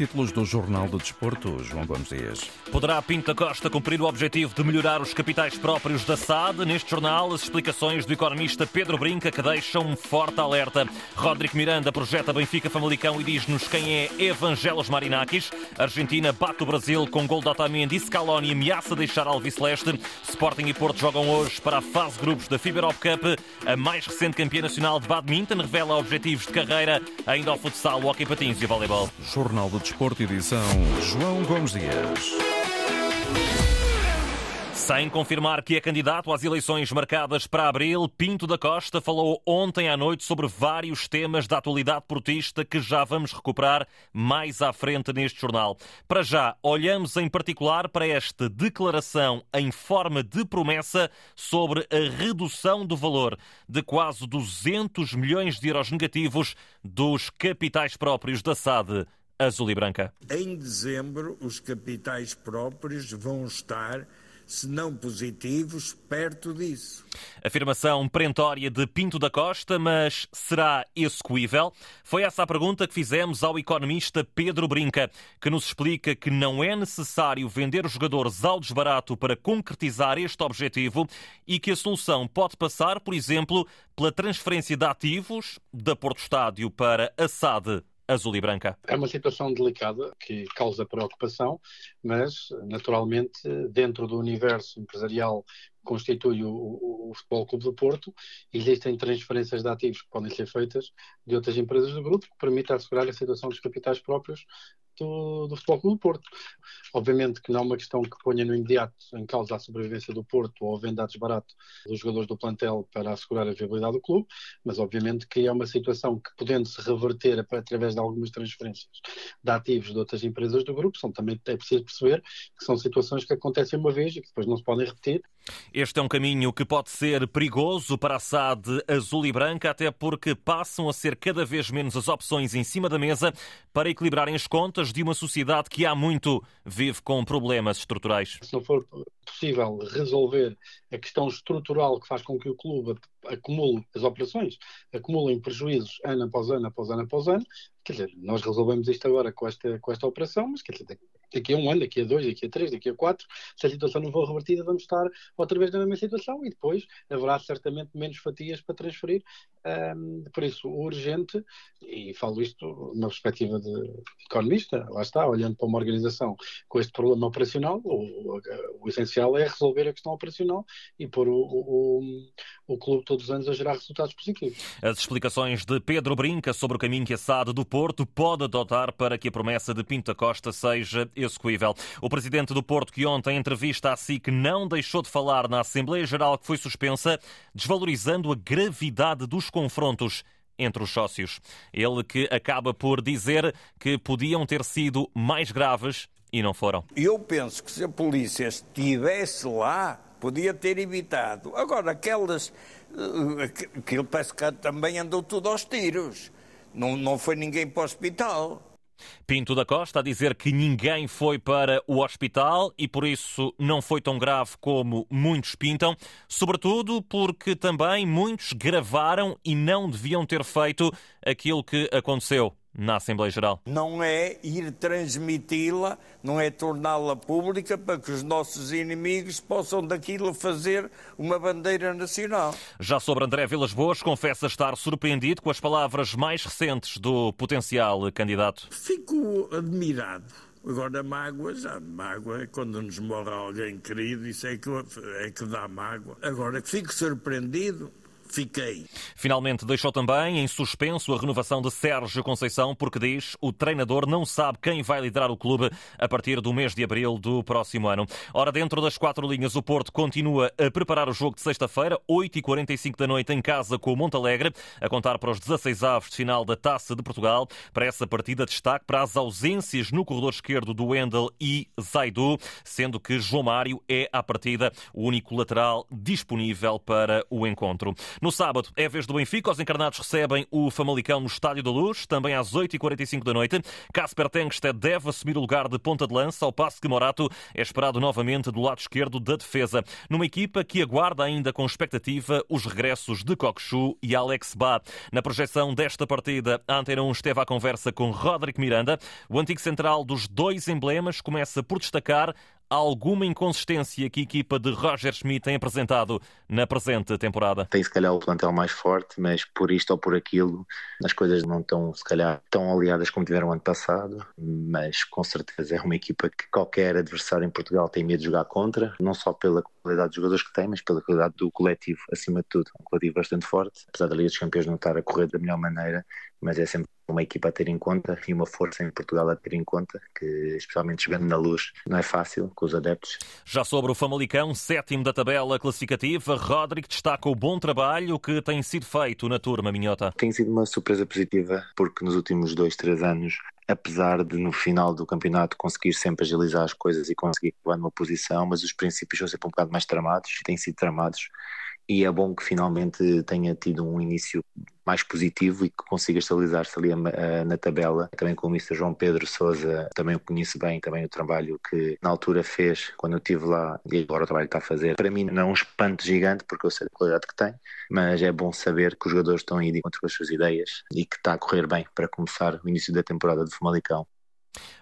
títulos do Jornal do Desporto, João Gomes Dias. Poderá Pinto da Costa cumprir o objetivo de melhorar os capitais próprios da SAD? Neste jornal, as explicações do economista Pedro Brinca que deixam um forte alerta. Rodrigo Miranda projeta Benfica Famalicão e diz-nos quem é Evangelos Marinakis. Argentina bate o Brasil com gol de Otamendi e Scaloni ameaça deixar Alviceleste. Sporting e Porto jogam hoje para a fase grupos da FIBA Europe Cup. A mais recente campeã nacional de badminton revela objetivos de carreira ainda ao futsal, hockey patins e voleibol. Jornal do Desporto, edição João Gomes Dias. Sem confirmar que é candidato às eleições marcadas para abril, Pinto da Costa falou ontem à noite sobre vários temas da atualidade portista que já vamos recuperar mais à frente neste jornal. Para já, olhamos em particular para esta declaração em forma de promessa sobre a redução do valor de quase 200 milhões de euros negativos dos capitais próprios da SAD azul e branca. Em dezembro, os capitais próprios vão estar se não positivos, perto disso. Afirmação perentória de Pinto da Costa, mas será execuível? Foi essa a pergunta que fizemos ao economista Pedro Brinca, que nos explica que não é necessário vender os jogadores ao desbarato para concretizar este objetivo e que a solução pode passar, por exemplo, pela transferência de ativos da Porto Estádio para a SAD azul e branca. É uma situação delicada que causa preocupação, mas naturalmente dentro do universo empresarial constitui o, o, o, Futebol Clube do Porto, existem transferências de ativos que podem ser feitas de outras empresas do grupo que permitem assegurar a situação dos capitais próprios do, do Futebol Clube do Porto. Obviamente que não é uma questão que ponha no imediato em causa a sobrevivência do Porto ou a venda a desbarato dos jogadores do plantel para assegurar a viabilidade do clube, mas obviamente que é uma situação que, podendo-se reverter através de algumas transferências de ativos de outras empresas do grupo, são também é preciso perceber que são situações que acontecem uma vez e que depois não se podem repetir. Este é um caminho que pode ser perigoso para a SAD azul e branca, até porque passam a ser cada vez menos as opções em cima da mesa para equilibrarem as contas de uma sociedade que há muito vive com problemas estruturais. Se não for possível resolver a questão estrutural que faz com que o clube acumule as operações, acumulem prejuízos ano após ano, após ano, após ano, quer dizer, nós resolvemos isto agora com esta, com esta operação, mas quer dizer, daqui a um ano, daqui a dois, daqui a três, daqui a quatro, se a situação não for revertida, vamos estar outra vez na mesma situação e depois haverá certamente menos fatias para transferir. Um, por isso, o urgente, e falo isto numa perspectiva de economista, lá está, olhando para uma organização com este problema operacional, o, o, o essencial é resolver a questão operacional e pôr o, o, o clube todos os anos a gerar resultados positivos. As explicações de Pedro Brinca sobre o caminho que a SAD do Porto pode adotar para que a promessa de Pinto Costa seja execuível. O presidente do Porto, que ontem, em entrevista à SIC, não deixou de falar na Assembleia Geral que foi suspensa, desvalorizando a gravidade dos confrontos entre os sócios. Ele que acaba por dizer que podiam ter sido mais graves e não foram. Eu penso que se a polícia estivesse lá, podia ter evitado. Agora, aquelas. Aquilo parece que também andou tudo aos tiros. Não, não foi ninguém para o hospital. Pinto da Costa a dizer que ninguém foi para o hospital e por isso não foi tão grave como muitos pintam, sobretudo porque também muitos gravaram e não deviam ter feito aquilo que aconteceu na Assembleia Geral? Não é ir transmiti-la, não é torná-la pública para que os nossos inimigos possam daquilo fazer uma bandeira nacional. Já sobre André Vilas Boas, confessa estar surpreendido com as palavras mais recentes do potencial candidato. Fico admirado. Agora, mágoa, já mágoa é quando nos morre alguém querido, isso é que, é que dá mágoa. Agora, fico surpreendido, fiquei. Finalmente deixou também em suspenso a renovação de Sérgio Conceição, porque diz o treinador não sabe quem vai liderar o clube a partir do mês de abril do próximo ano. Ora, dentro das quatro linhas, o Porto continua a preparar o jogo de sexta-feira, 8h45 da noite, em casa com o Montalegre, a contar para os 16 avos de final da Taça de Portugal. Para essa partida, destaque para as ausências no corredor esquerdo do Wendel e Zaidu, sendo que João Mário é, à partida, o único lateral disponível para o encontro. No sábado é a vez do Benfica. Os encarnados recebem o Famalicão no Estádio da Luz, também às 8h45 da noite. Casper Tengsted deve assumir o lugar de ponta de lança, ao passo que Morato é esperado novamente do lado esquerdo da defesa. Numa equipa que aguarda ainda com expectativa os regressos de Cockchu e Alex Ba. Na projeção desta partida, a Antena 1 esteve à conversa com Roderick Miranda. O antigo central dos dois emblemas começa por destacar alguma inconsistência que a equipa de Roger Schmidt tem apresentado na presente temporada? Tem se calhar o plantel mais forte, mas por isto ou por aquilo as coisas não estão se calhar tão aliadas como tiveram ano passado, mas com certeza é uma equipa que qualquer adversário em Portugal tem medo de jogar contra, não só pela qualidade dos jogadores que tem, mas pela qualidade do coletivo acima de tudo. Um coletivo bastante forte, apesar da Liga dos Campeões não estar a correr da melhor maneira, mas é sempre uma equipa a ter em conta e uma força em Portugal a ter em conta, que especialmente jogando na luz não é fácil com os adeptos. Já sobre o Famalicão, sétimo da tabela classificativa, Rodrigo destaca o bom trabalho que tem sido feito na turma Minhota. Tem sido uma surpresa positiva porque nos últimos dois, três anos apesar de no final do campeonato conseguir sempre agilizar as coisas e conseguir levar numa posição, mas os princípios são sempre um bocado mais tramados e têm sido tramados e é bom que finalmente tenha tido um início mais positivo e que consiga estabilizar-se ali na tabela. Também com o Mr. João Pedro Sousa, também o conheço bem, também o trabalho que na altura fez quando eu estive lá e agora o trabalho que está a fazer. Para mim não é um espanto gigante, porque eu sei a qualidade que tem, mas é bom saber que os jogadores estão a ir contra as suas ideias e que está a correr bem para começar o início da temporada de Famalicão.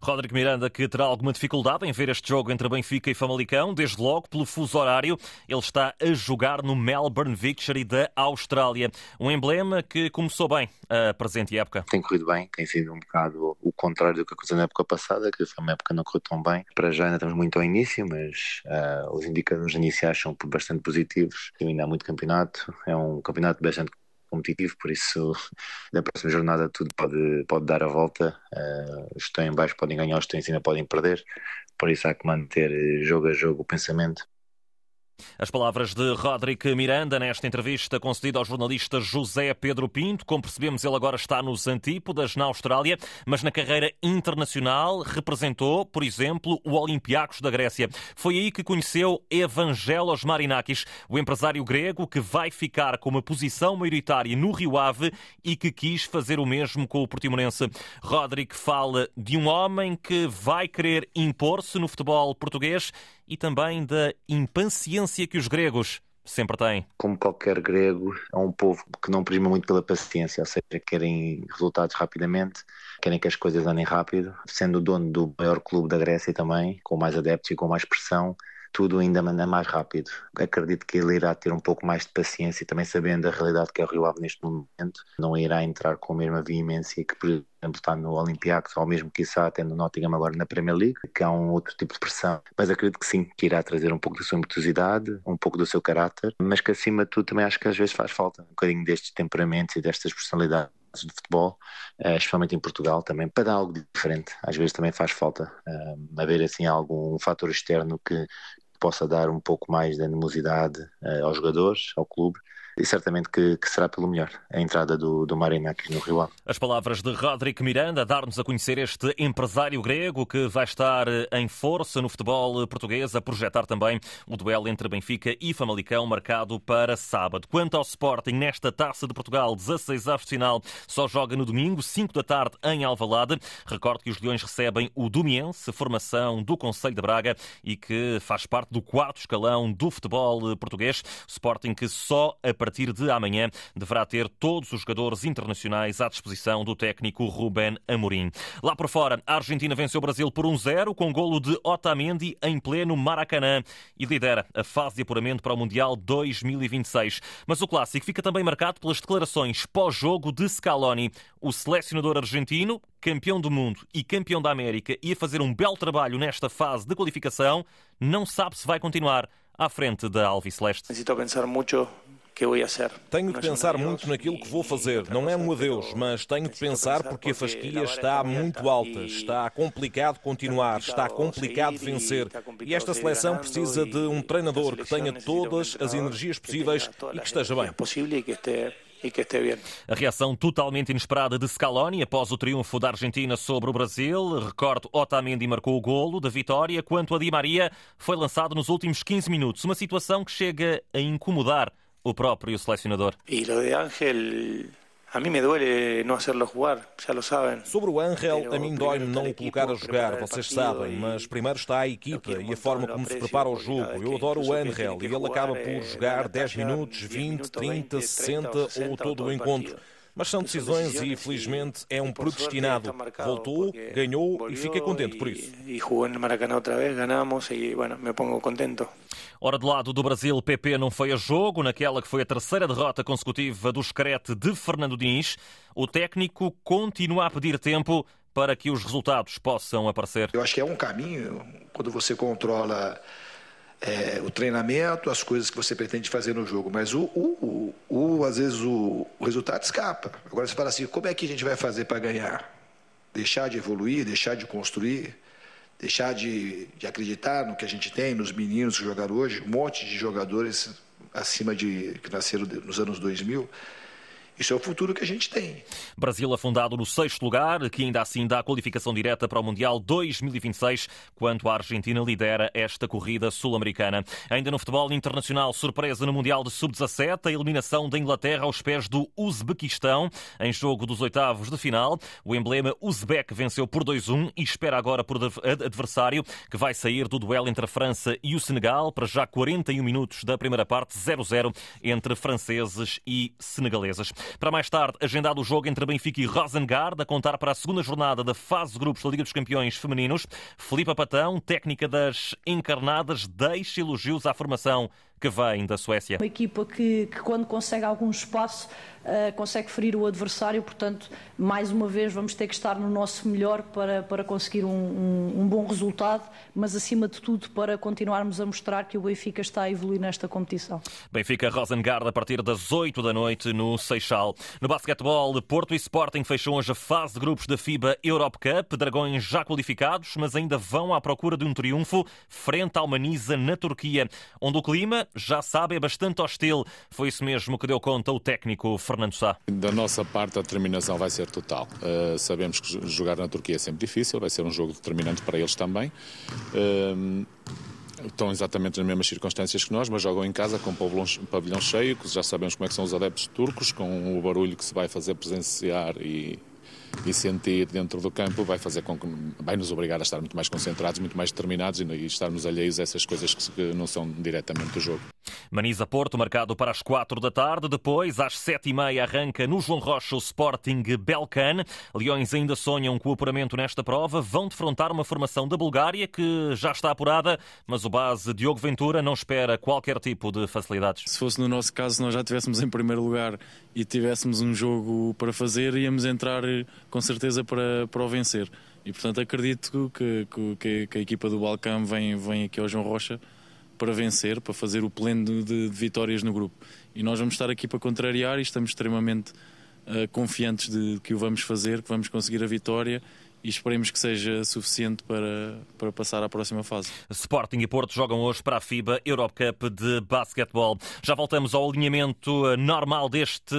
Rodrigo Miranda, que terá alguma dificuldade em ver este jogo entre Benfica e Famalicão, desde logo pelo fuso horário. Ele está a jogar no Melbourne Victory da Austrália. Um emblema que começou bem a presente época. Tem corrido bem, tem sido um bocado o contrário do que aconteceu na época passada, que foi uma época que não correu tão bem. Para já ainda estamos muito ao início, mas uh, os indicadores iniciais são bastante positivos. Ainda há muito campeonato, é um campeonato bastante competitivo, por isso na próxima jornada tudo pode, pode dar a volta. Uh, os que estão em baixo podem ganhar, os que estão em cima podem perder, por isso há que manter jogo a jogo o pensamento as palavras de Rodrigo Miranda nesta entrevista concedida ao jornalista José Pedro Pinto. Como percebemos, ele agora está nos Antípodas, na Austrália, mas na carreira internacional representou, por exemplo, o Olympiacos da Grécia. Foi aí que conheceu Evangelos Marinakis, o empresário grego que vai ficar com uma posição maioritária no Rio Ave e que quis fazer o mesmo com o Portimonense. Rodrigo fala de um homem que vai querer impor-se no futebol português e também da impaciência que os gregos sempre têm. Como qualquer grego, é um povo que não prima muito pela paciência, ou seja, querem resultados rapidamente, querem que as coisas andem rápido. Sendo o dono do maior clube da Grécia também, com mais adeptos e com mais pressão, tudo ainda anda mais rápido. Acredito que ele irá ter um pouco mais de paciência e também sabendo a realidade que é o Rio Ave neste momento, não irá entrar com a mesma veemência que, por exemplo, está no Olympiacos ou mesmo, quiçá, até no Nottingham agora na Premier League, que há um outro tipo de pressão. Mas acredito que sim, que irá trazer um pouco da sua impetuosidade, um pouco do seu caráter, mas que acima de tudo também acho que às vezes faz falta um bocadinho destes temperamentos e destas personalidades de futebol, uh, especialmente em Portugal também, para dar algo diferente. Às vezes também faz falta uh, haver assim algum um fator externo que, possa dar um pouco mais de animosidade uh, aos jogadores, ao clube, e certamente que, que, será pelo melhor a entrada do, do aqui no Rio Ave. As palavras de Rodrigo Miranda, dar-nos a conhecer este empresário grego que vai estar em força no futebol português, a projetar também o duelo entre Benfica e Famalicão, marcado para sábado. Quanto ao Sporting, nesta Taça de Portugal, 16 aves de final, só joga no domingo, 5 da tarde, em Alvalade. Recordo que os Leões recebem o Domiense, formação do Conselho de Braga e que faz parte do quarto escalão do futebol português. Sporting que só a partir de amanhã deverá ter todos os jogadores internacionais à disposição do técnico Ruben Amorim. Lá por fora, a Argentina venceu o Brasil por 1-0 com golo de Otamendi em pleno Maracanã e lidera a fase de apuramento para o Mundial 2026. Mas o clássico fica também marcado pelas declarações pós-jogo de Scaloni. O selecionador argentino, campeão do mundo e campeão da América, ia fazer um belo trabalho nesta fase de qualificação, não sabe se vai continuar à frente da Alviceleste. Necessito pensar muito tenho de pensar muito naquilo que vou fazer. Não é um adeus, mas tenho de pensar porque a fasquia está muito alta. Está complicado continuar, está complicado vencer. E esta seleção precisa de um treinador que tenha todas as energias possíveis e que esteja bem e que esteja bem. A reação totalmente inesperada de Scaloni após o triunfo da Argentina sobre o Brasil. Recordo, Otamendi marcou o golo da vitória, quanto a Di Maria foi lançado nos últimos 15 minutos. Uma situação que chega a incomodar o próprio selecionador. E lo de Ángel a mim me duele não fazê-lo jogar, já lo sabem. Sobre o Ángel, a mim dói-me não o colocar a jogar, vocês sabem, mas primeiro está a equipa e a forma como se prepara o jogo. Eu adoro o Ángel e ele acaba por jogar 10 minutos, 20, 30, 60 ou todo o encontro. Mas são decisões e, felizmente, é um predestinado. Voltou, ganhou e fiquei contente por isso. E jogou no Maracanã outra vez, ganhamos e, bueno, me pongo contento. Ora, do lado do Brasil, PP não foi a jogo, naquela que foi a terceira derrota consecutiva do Screte de Fernando Diniz. O técnico continua a pedir tempo para que os resultados possam aparecer. Eu acho que é um caminho quando você controla é, o treinamento, as coisas que você pretende fazer no jogo, mas o, o, o, o às vezes o, o, resultado escapa. Agora você fala assim, como é que a gente vai fazer para ganhar? Deixar de evoluir, deixar de construir, deixar de, de acreditar no que a gente tem, nos meninos que jogaram hoje, um monte de jogadores acima de que nasceram nos anos 2000 isso é o futuro que a gente tem. Brasil afundado no sexto lugar, que ainda assim dá a qualificação direta para o Mundial 2026, quanto a Argentina lidera esta corrida sul-americana. Ainda no futebol internacional, surpresa no Mundial de Sub-17, a eliminação da Inglaterra aos pés do Uzbequistão, em jogo dos oitavos de final. O emblema Uzbek venceu por 2-1 e espera agora por adversário, que vai sair do duelo entre a França e o Senegal, para já 41 minutos da primeira parte, 0-0 entre franceses e senegaleses. Para mais tarde, agendado o jogo entre Benfica e Rosengard, a contar para a segunda jornada da fase de grupos da Liga dos Campeões Femininos. Filipe Patão, técnica das encarnadas, deixa elogios à formação que vem da Suécia. Uma equipa que, que quando consegue algum espaço, uh, consegue ferir o adversário, portanto, mais uma vez vamos ter que estar no nosso melhor para, para conseguir um, um, um, bom resultado, mas acima de tudo para continuarmos a mostrar que o Benfica está a evoluir nesta competição. Benfica Rosengard a partir das 8 da noite no Seixal. No basquetebol, Porto e Sporting fecham hoje a fase de grupos da FIBA Europe Cup. Dragões já qualificados, mas ainda vão à procura de um triunfo frente ao Manisa na Turquia, onde o clima já sabe, é bastante hostil. Foi isso mesmo que deu conta o técnico Fernando Sá. Da nossa parte, a determinação vai ser total. Uh, sabemos que jogar na Turquia é sempre difícil, vai ser um jogo determinante para eles também. Uh, estão exatamente nas mesmas circunstâncias que nós, mas jogam em casa com o pavilhão cheio, que já sabemos como é que são os adeptos turcos, com o barulho que se vai fazer presenciar e e sentir dentro do campo vai fazer com que vai nos obrigar a estar muito mais concentrados, muito mais determinados e estarmos alheios a essas coisas que não são diretamente do jogo. Maniza Porto, marcado para as quatro da tarde. Depois, às sete e meia, arranca no João Rocha o Sporting Belcan. Leões ainda sonham com o apuramento nesta prova. Vão defrontar uma formação da Bulgária que já está apurada, mas o base Diogo Ventura não espera qualquer tipo de facilidades. Se fosse no nosso caso, nós já estivéssemos em primeiro lugar e tivéssemos um jogo para fazer, íamos entrar com certeza para, para o vencer. E portanto acredito que, que, que a equipa do Balcão vem, vem aqui ao João Rocha para vencer, para fazer o pleno de, de, vitórias no grupo. E nós vamos estar aqui para contrariar e estamos extremamente uh, confiantes de que o vamos fazer, que vamos conseguir a vitória e esperemos que seja suficiente para, para passar à próxima fase. Sporting e Porto jogam hoje para a FIBA Europe Cup de basquetebol. Já voltamos ao alinhamento normal deste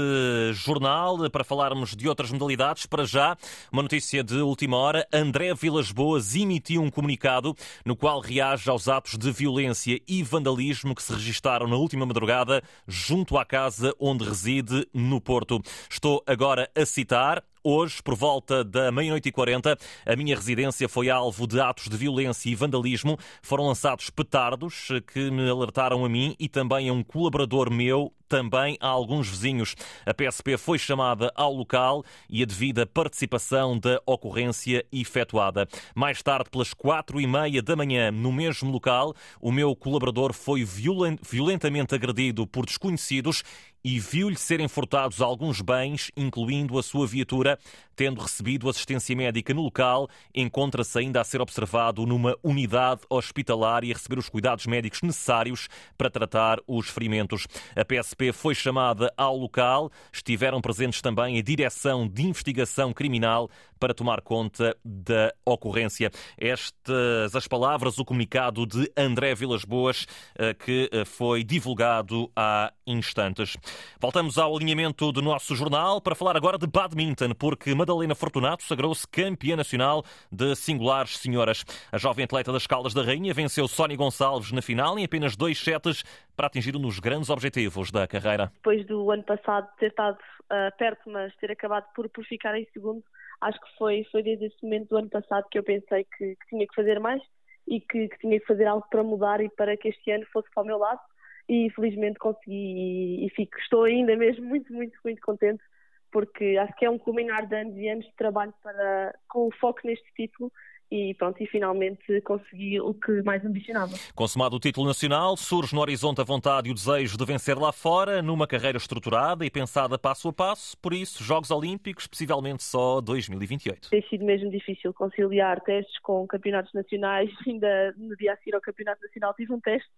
jornal para falarmos de outras modalidades. Para já, uma notícia de última hora: André Vilas Boas emitiu um comunicado no qual reage aos atos de violência e vandalismo que se registaram na última madrugada junto à casa onde reside no Porto. Estou agora a citar. Hoje, por volta da meia-noite e quarenta, a minha residência foi alvo de atos de violência e vandalismo. Foram lançados petardos que me alertaram a mim e também a um colaborador meu também a alguns vizinhos. A PSP foi chamada ao local e a devida participação da ocorrência efetuada. Mais tarde, pelas quatro e meia da manhã, no mesmo local, o meu colaborador foi violentamente agredido por desconhecidos e viu-lhe serem furtados alguns bens, incluindo a sua viatura. Tendo recebido assistência médica no local, encontra-se ainda a ser observado numa unidade hospitalar e a receber os cuidados médicos necessários para tratar os ferimentos. A PSP foi chamada ao local. Estiveram presentes também a Direção de Investigação Criminal para tomar conta da ocorrência. Estas as palavras, o comunicado de André Vilas Boas, eh, que eh, foi divulgado há instantes. Voltamos ao alinhamento do nosso jornal para falar agora de badminton, porque Madalena Fortunato sagrou-se campeã nacional de singulares senhoras. A jovem atleta das Caldas da Rainha venceu Sónia Gonçalves na final em apenas dois setes para atingir um dos grandes objetivos da carreira. Depois do ano passado ter estado uh, perto, mas ter acabado por, por ficar em segundo, acho que foi, foi desde esse momento do ano passado que eu pensei que, que tinha que fazer mais e que, que, tinha que fazer algo para mudar e para que este ano fosse para o meu lado e felizmente consegui e, fico, estou ainda mesmo muito, muito, muito contente porque acho que é um culminar de anos e anos de trabalho para, com o foco neste título e pronto, e finalmente consegui o que mais ambicionava. Consumado o título nacional, surge no horizonte a vontade e o desejo de vencer lá fora, numa carreira estruturada e pensada passo a passo, por isso, Jogos Olímpicos, possivelmente só 2028. Tem sido mesmo difícil conciliar testes com campeonatos nacionais, ainda no dia a seguir ao campeonato nacional tive um teste,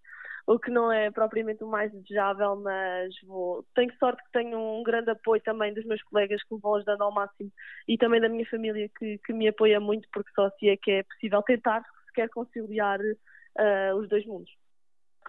o que não é propriamente o mais desejável, mas vou... tenho sorte que tenho um grande apoio também dos meus colegas que me vão ajudando ao máximo e também da minha família que, que me apoia muito, porque só assim é que é possível tentar sequer conciliar uh, os dois mundos.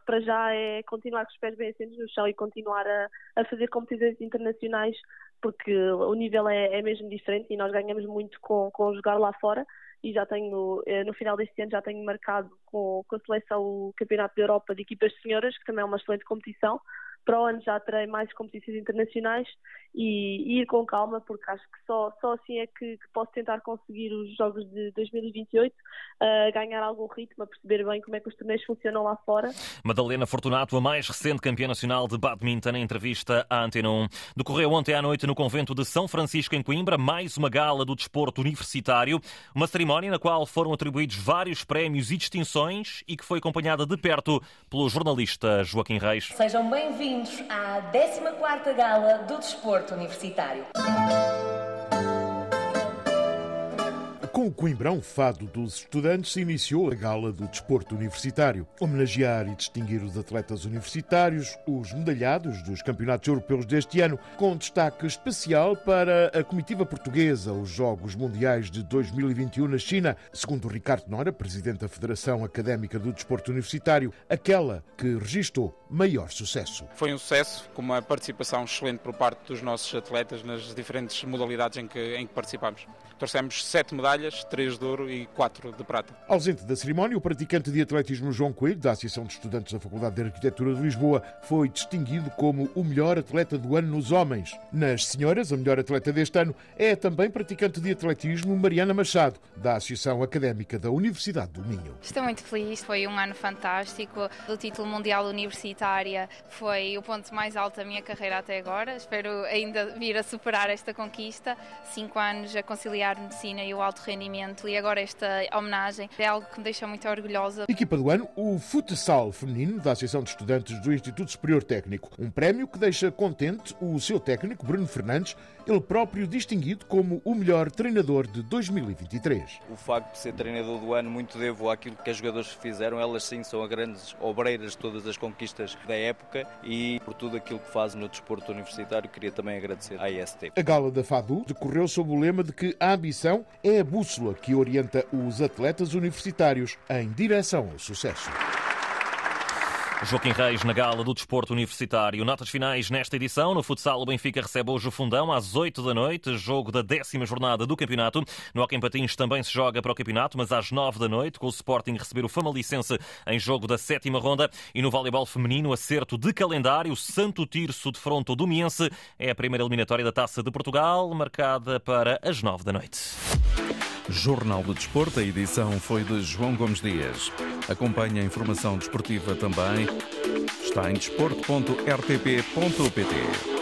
Para já é continuar com os pés bem assentos no chão e continuar a, a fazer competições internacionais, porque o nível é, é mesmo diferente e nós ganhamos muito com, com jogar lá fora e já tenho, eh, no final deste ano, já tenho marcado com, com a seleção o Campeonato da Europa de Equipas de Senhoras, que também é uma excelente competição. Para o ano já terei mais competições internacionais e, e ir com calma, porque acho que só, só assim é que, que posso tentar conseguir os Jogos de 2028, uh, ganhar algum ritmo, a perceber bem como é que os torneios funcionam lá fora. Madalena Fortunato, a mais recente campeã nacional de badminton, em entrevista à Antena 1. Decorreu ontem à noite no convento de São Francisco, em Coimbra, mais uma gala do desporto universitário, uma cerimónia na qual foram atribuídos vários prémios e distinções e que foi acompanhada de perto pelo jornalista Joaquim Reis. Sejam bem-vindos à 14ª Gala do desporto universitário. Com o Coimbrão Fado dos Estudantes se iniciou a Gala do Desporto Universitário. Homenagear e distinguir os atletas universitários, os medalhados dos Campeonatos Europeus deste ano, com destaque especial para a comitiva portuguesa, os Jogos Mundiais de 2021 na China, segundo Ricardo Nora, presidente da Federação Académica do Desporto Universitário, aquela que registrou maior sucesso. Foi um sucesso, com uma participação excelente por parte dos nossos atletas nas diferentes modalidades em que, em que participamos. Trouxemos sete medalhas, três de ouro e quatro de prata. Ausente da cerimónia, o praticante de atletismo João Coelho, da Associação de Estudantes da Faculdade de Arquitetura de Lisboa, foi distinguido como o melhor atleta do ano nos homens. Nas senhoras, a melhor atleta deste ano é também praticante de atletismo Mariana Machado, da Associação Académica da Universidade do Minho. Estou muito feliz, foi um ano fantástico. O título mundial universitária foi o ponto mais alto da minha carreira até agora. Espero ainda vir a superar esta conquista. Cinco anos a conciliar medicina e o alto rendimento e agora esta homenagem é algo que me deixa muito orgulhosa. Equipa do ano, o futsal feminino da Associação de Estudantes do Instituto Superior Técnico. Um prémio que deixa contente o seu técnico, Bruno Fernandes, ele próprio distinguido como o melhor treinador de 2023. O facto de ser treinador do ano, muito devo àquilo que as jogadoras fizeram. Elas sim são as grandes obreiras de todas as conquistas da época e por tudo aquilo que fazem no desporto universitário, queria também agradecer à IST. A gala da FADU decorreu sob o lema de que a ambição é a bússola que orienta os atletas universitários em direção ao sucesso. Joaquim Reis na gala do Desporto Universitário. Notas finais nesta edição. No futsal, o Benfica recebe hoje o Fundão às 8 da noite, jogo da décima jornada do campeonato. No Hockey Patins também se joga para o campeonato, mas às 9 da noite, com o Sporting receber o Famalicense em jogo da sétima ronda. E no voleibol feminino, acerto de calendário, Santo Tirso de Fronto do Miense. É a primeira eliminatória da Taça de Portugal, marcada para as 9 da noite. Jornal do Desporto, a edição foi de João Gomes Dias. Acompanhe a informação desportiva também. Está em desporto.rtp.pt.